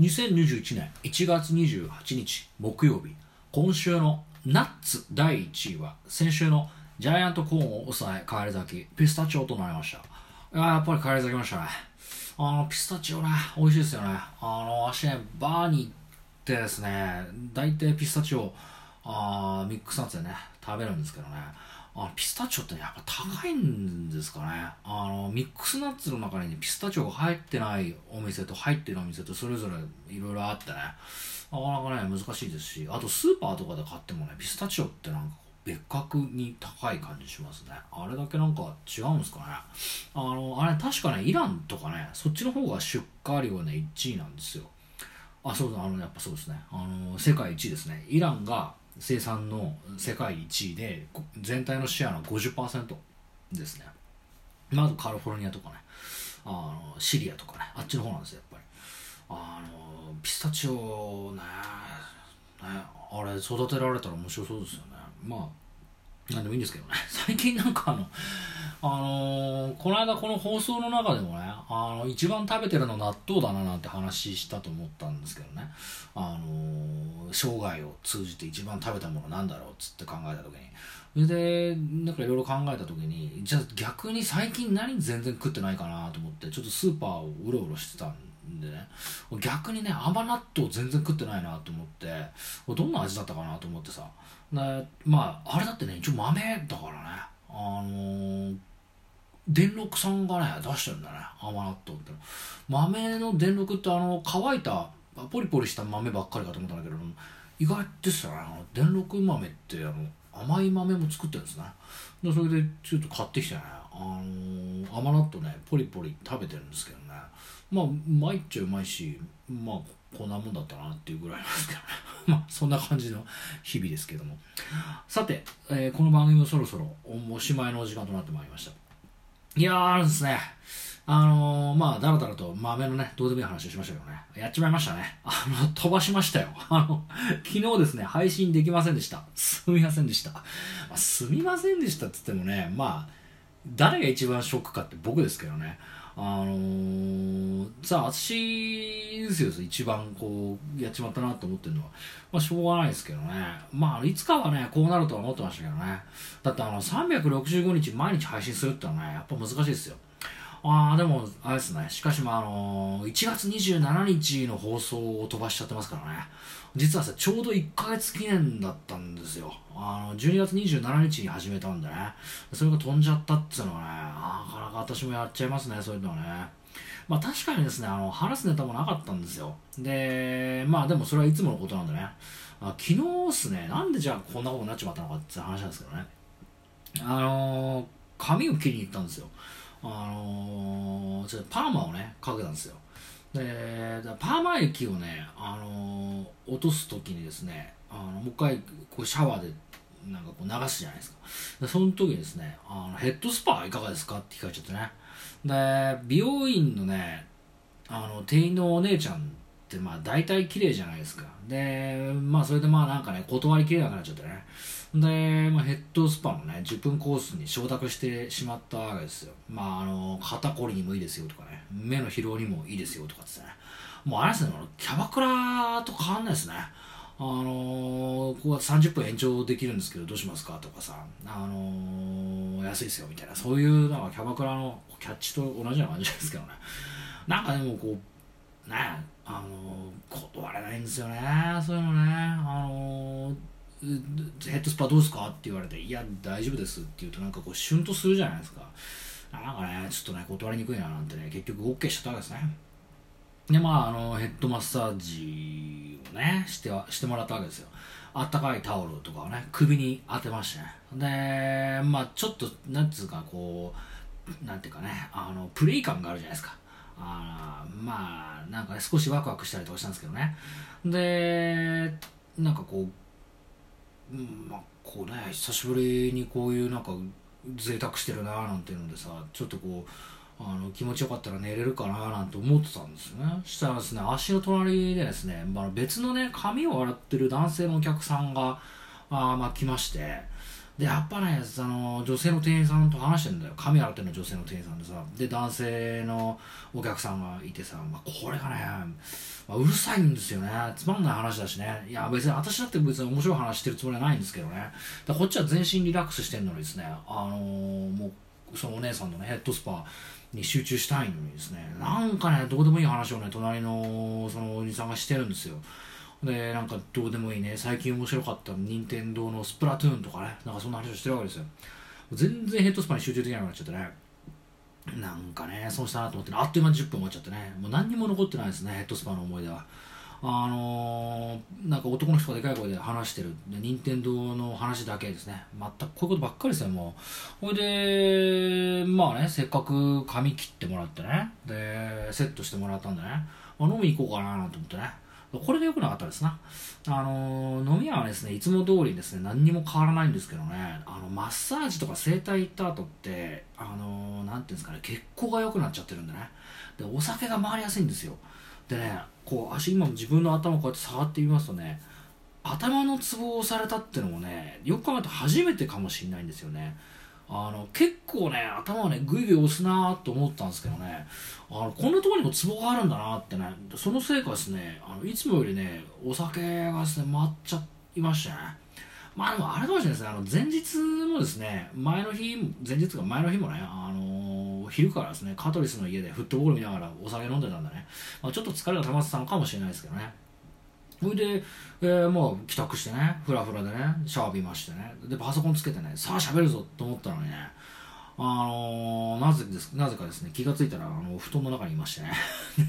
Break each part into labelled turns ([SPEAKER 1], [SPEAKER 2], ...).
[SPEAKER 1] 2021年1月28日木曜日。今週のナッツ第1位は先週のジャイアントコーンを抑え返り咲きピスタチオとなりました。いやっぱり返り咲きましたね。あのピスタチオね美味しいですよね。あの私ねバーに行ってですね大体ピスタチオあーミックスナッツでね。食べるんですけどね。あピスタチオってねやっぱ高いんですかね。あのミックスナッツの中にねピスタチオが入ってないお店と入ってるお店とそれぞれいろいろあってね。なかなかね難しいですしあとスーパーとかで買ってもねピスタチオってなんか別格に高い感じしますね。あれだけなんか違うんですかね。あのあれ確かねイランとかねそっちの方が出荷量ね1位なんですよ。あそうだあのやっぱそうですね。あの世界1位ですね。イランが生産の世界1位で全体のシェアの50%ですね。まずカリフォルニアとかね。あのシリアとかね。あっちの方なんですよやっぱり。あのピスタチオね。ねあれ育てられたら面白そうですよね。まあなんでもいいんですけどね。最近なんかあのあのーこの間この放送の中でもねあの一番食べてるの納豆だななんて話したと思ったんですけどね。あのー生涯を通じて一番食べたものなんだろうっつって考えた時に。それでなんかいろいろ考えた時にじゃあ逆に最近何全然食ってないかなと思ってちょっとスーパーをうろうろしてたんでね。逆にね甘納豆全然食ってないなと思ってどんな味だったかなと思ってさ。でまああれだってね一応豆だからね。あのー電録さんがね出してるんだね。甘納豆って豆の電録ってあの乾いたポリポリした豆ばっかりかと思ったんだけど意外ですよね。あの電録豆ってあの甘い豆も作ってるんですね。でそれでちょっと買ってきてね。あの甘納豆ねポリポリ食べてるんですけどね。まあうまいっちゃうまいしまあこんなもんだったなっていうぐらいなんですけどね。まあそんな感じの日々ですけども。さて、えーこの番組もそろそろおしまいのお時間となってまいりました。いやーあるんですね。あのー、まあだらだらと豆のねどうでもいい話をしましたけどね。やっちまいましたね。あの飛ばしましたよ。あの昨日ですね配信できませんでした。すみませんでした、まあ、すみませんでしたって言ってもねまあ誰が一番ショックかって僕ですけどね。あのー、さあ私ですよ一番こうやっちまったなと思ってるのはまあしょうがないですけどね。まあいつかはねこうなるとは思ってましたけどね。だってあの365日毎日配信するってのはねやっぱ難しいですよ。ああでもあれですね。しかしまああのー、1月27日の放送を飛ばしちゃってますからね。実はさちょうど1ヶ月記念だったんですよ。あの12月27日に始めたんでね。それが飛んじゃったっていうのはねなかなか私もやっちゃいますねそういうのはね。まあ確かにですねあの話すネタもなかったんですよ。でまあでもそれはいつものことなんでね。あ昨日っすね。なんでじゃあこんなことになっちまったのかって話なんですけどね。あのー、髪を切りに行ったんですよ。あのー、ちょっとパーマをねかけたんですよ。でパーマ液をね、あのー落とす時にですねあのもう一回こうシャワーでなんかこう流すじゃないですか。でその時にですねあのヘッドスパいかがですかって聞かれちゃってね。で美容院のねあの店員のお姉ちゃんってまあ大体綺麗じゃないですか。でまあそれでまあなんかね断りきれなくなっちゃってね。で、まあ、ヘッドスパのね10分コースに承諾してしまったわけですよ。まああの肩こりにもいいですよとかね。目の疲労にもいいですよとかってね。もうあれですねキャバクラと変わんないですね。あのー、ここは30分延長できるんですけどどうしますかとかさ、あのー、安いですよみたいな。そういうなんかキャバクラのキャッチと同じような感じですけどねなんかでもこうねあの、断れないんですよねそういうのねあのヘッドスパどうですかって言われて、いや、大丈夫ですって言うと、なんかこう、シュンとするじゃないですか。なんかね、ちょっとね、断りにくいななんてね、結局 OK しちゃったわけですね。で、まあ、あの、ヘッドマッサージをね、しては、してもらったわけですよ。あったかいタオルとかをね、首に当てましてね。で、まあ、ちょっと、なんつうか、こう、なんていうかね、あの、プレイ感があるじゃないですか。あまあ、なんかね、少しワクワクしたりとかしたんですけどね。で、なんかこう、まあこうね久しぶりにこういうなんか贅沢してるなーなんていうのでさちょっとこうあの気持ちよかったら寝れるかななんて思ってたんですよねしたらですね足の隣でですね、まあ、別のね髪を洗ってる男性のお客さんがあまあ来ましてでやっぱねあの女性の店員さんと話してんだよ。髪洗ってんの女性の店員さんでさ。で男性のお客さんがいてさ、まあ、これがね、まあ、うるさいんですよね。つまんない話だしね。いや別に私だって別に面白い話してるつもりはないんですけどね。だこっちは全身リラックスしてんのにですねあのー、もうそのお姉さんのねヘッドスパに集中したいのにですね。なんかねどうでもいい話をね隣のそのおじさんがしてるんですよ。でなんかどうでもいいね。最近面白かった任天堂のスプラトゥーンとかね。なんかそんな話をしてるわけですよ。全然ヘッドスパに集中できなくなっちゃってね。なんかねそうしたなと思って、ね、あっという間に10分終わっちゃってね。もう何にも残ってないですねヘッドスパの思い出は。あのー、なんか男の人がでかい声で話してる。任天堂の話だけですね。全くこういうことばっかりですよもう。ほいでまあねせっかく髪切ってもらってね。でセットしてもらったんでね、あ、飲み行こうかなと思ってね。これで良くなかったですな。あの飲み屋はですね、いつも通りですね、何にも変わらないんですけどね、あの、マッサージとか整体行った後って、あのなんていうんですかね、血行が良くなっちゃってるんでね。で、お酒が回りやすいんですよ。でね、こう、足今も自分の頭をこうやって触ってみますとね、頭のツボを押されたってのもね、よく考えると初めてかもしれないんですよね。あの結構ね頭をねぐいぐい押すなと思ったんですけどね。あのこんなところにもツボがあるんだなってね。そのせいかですねあのいつもよりねお酒がですね回っちゃいましたね。まあでもあれかもしれないですね。あの前日もですね前の日前日か前の日もねあの昼からですねカトリスの家でフットボール見ながらお酒飲んでたんだね、まあ、ちょっと疲れが溜まってたのかもしれないですけどね。それで、えー、もう帰宅してね、ふらふらでね、シャワー浴びましてね、で、パソコンつけてね、さあ喋るぞと思ったのにね、あのー、なぜですなぜかですね、気がついたら、あの、布団の中にいましてね、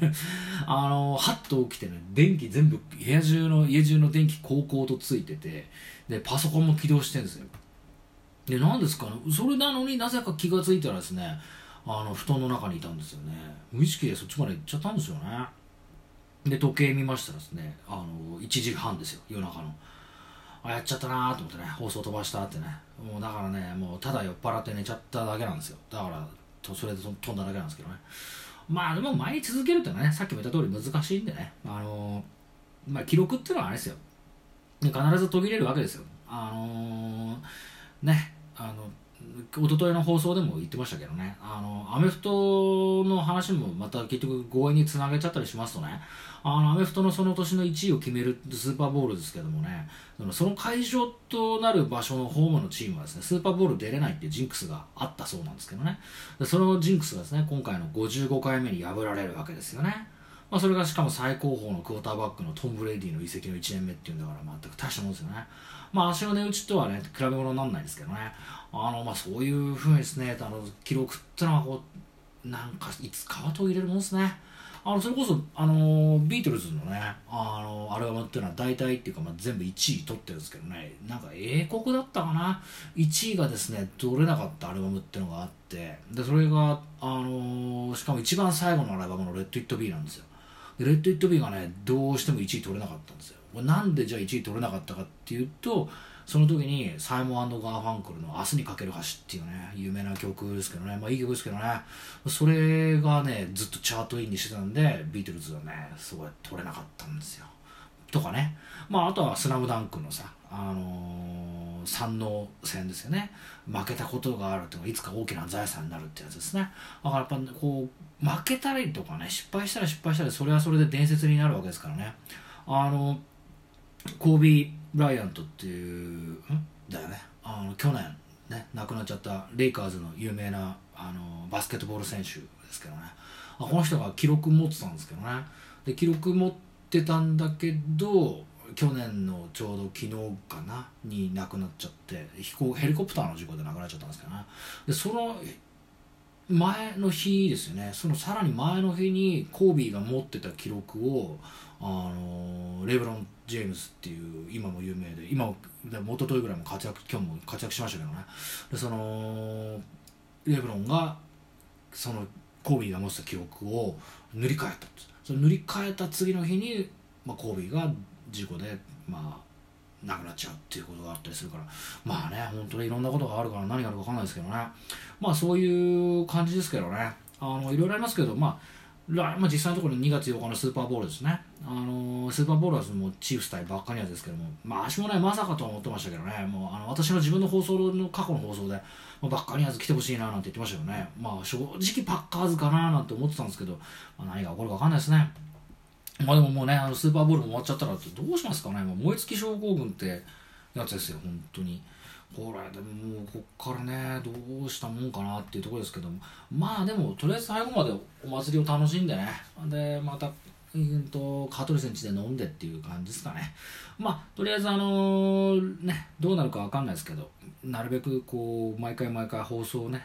[SPEAKER 1] あのー、はっと起きてね、電気全部、部屋中の、家中の電気、高校とついてて、で、パソコンも起動してるんですよ。で、何ですかね、それなのになぜか気がついたらですね、あの、布団の中にいたんですよね。無意識でそっちまで行っちゃったんですよね。で時計見ましたらですね。あの1時半ですよ。夜中の。あやっちゃったなと思ってね。放送飛ばしたってね。もうだからねもうただ酔っ払って寝ちゃっただけなんですよ。だからとそれで飛んだだけなんですけどね。まあでも前に続けるってのはねさっきも言った通り難しいんでね。あのまあ記録っていうのはあれですよ。必ず途切れるわけですよ。あのー、ね。あの一昨日の放送でも言ってましたけどね、あの、アメフトの話もまた結局強引につなげちゃったりしますとね、あの、アメフトのその年の1位を決めるスーパーボールですけどもね、その会場となる場所のホームのチームはですね、スーパーボール出れないっていうジンクスがあったそうなんですけどね、そのジンクスがですね、今回の55回目に破られるわけですよね。まあ、それがしかも最高峰のクォーターバックのトム・ブレイディの移籍の1年目っていうんだから全く大したもんですよね。まあ足の値打ちとはね、比べ物にならないですけどね。あの、まあそういうふうにですね、あの、記録ってのはこう、なんかいつかは途切れるもんですね。あの、それこそ、あの、ビートルズのね、あの、アルバムっていうのは大体っていうか、まあ全部1位取ってるんですけどね、なんか英国だったかな ?1 位がですね、取れなかったアルバムっていうのがあって、で、それが、あの、しかも一番最後のアルバムのレット・イット・ビーなんですよ。で、レッド・イット・ビーがね、どうしても1位取れなかったんですよ。なんでじゃあ1位取れなかったかっていうとその時にサイモンガーファンクルの「明日にかける橋」っていうね有名な曲ですけどね。まあいい曲ですけどね。それがねずっとチャートインにしてたんでビートルズはねすごい取れなかったんですよ。とかね。まああとは「スラムダンクのさあのー、三能戦ですよね。負けたことがあるっていうのがいつか大きな財産になるってやつですね。だからやっぱこう負けたりとかね失敗したら失敗したらそれはそれで伝説になるわけですからね。あのコービー・ブライアントっていうん？だよね。あの去年ね亡くなっちゃったレイカーズの有名なあのバスケットボール選手ですけどね。あこの人が記録持ってたんですけどね。で記録持っててたんだけど去年のちょうど昨日かなに亡くなっちゃって飛行ヘリコプターの事故で亡くなっちゃったんですけどね。でその前の日ですよね。そのさらに前の日にコービーが持ってた記録をあのレブロン・ジェームスっていう今も有名で今も一昨日ぐらいも活躍今日も活躍しましたけどね。でそのレブロンがそのコービーが持ってた記録を塗り替えたその塗り替えた次の日に、まあ、コービーが事故でまあなくなっちゃうっていうことがあったりするからまあね本当にいろんなことがあるから何があるか分かんないですけどね。まあそういう感じですけどね。あのいろいろありますけどまあまあ、実際のところ2月8日のスーパーボールですね、あのースーパーボールはもチーフス対バッカニアですけども、まあ、足もね、まさかとは思ってましたけどね、もうあの私の自分の放送の過去の放送で、まあ、バッカニアズ来てほしいななんて言ってましたよね、まあ、正直パッカーズかななんて思ってたんですけど、まあ、何が起こるか分かんないですね。まあでももうね、あのスーパーボールも終わっちゃったらどうしますかね、もう燃え尽き症候群ってやつですよ、本当に。これでももうこっからねどうしたもんかなっていうところですけども。まあでもとりあえず最後までお祭りを楽しんでね。でまたうんと香取選手で飲んでっていう感じですかね。まあとりあえずあのねどうなるかわかんないですけどなるべくこう毎回毎回放送をね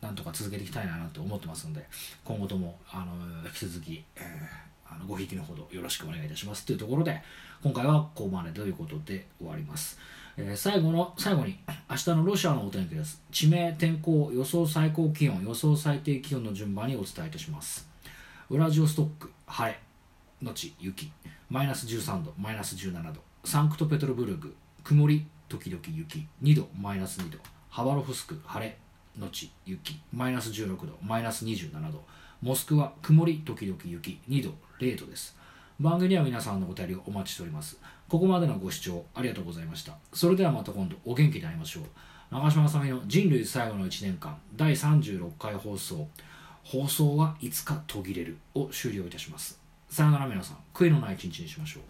[SPEAKER 1] なんとか続けていきたいなって思ってますんで今後ともあの引き続き、えー、あのごひいきのほどよろしくお願いいたしますというところで今回はここまでということで終わります。えー最後の最後に明日のロシアのお天気です。地名天候予想最高気温予想最低気温の順番にお伝えいたします。ウラジオストック晴れ。のち雪。マイナス13度マイナス17度。サンクトペトルブルグ曇り時々雪。2度マイナス2度。ハバロフスク晴れのち雪。マイナス16度マイナス27度。モスクワ曇り時々雪。2度0度です。番組には皆さんのお便りをお待ちしております。ここまでのご視聴ありがとうございました。それではまた今度お元気で会いましょう。長嶋あさみの人類最後の1年間第36回放送。放送はいつか途切れるを終了いたします。さよなら皆さん。悔いのない一日にしましょう。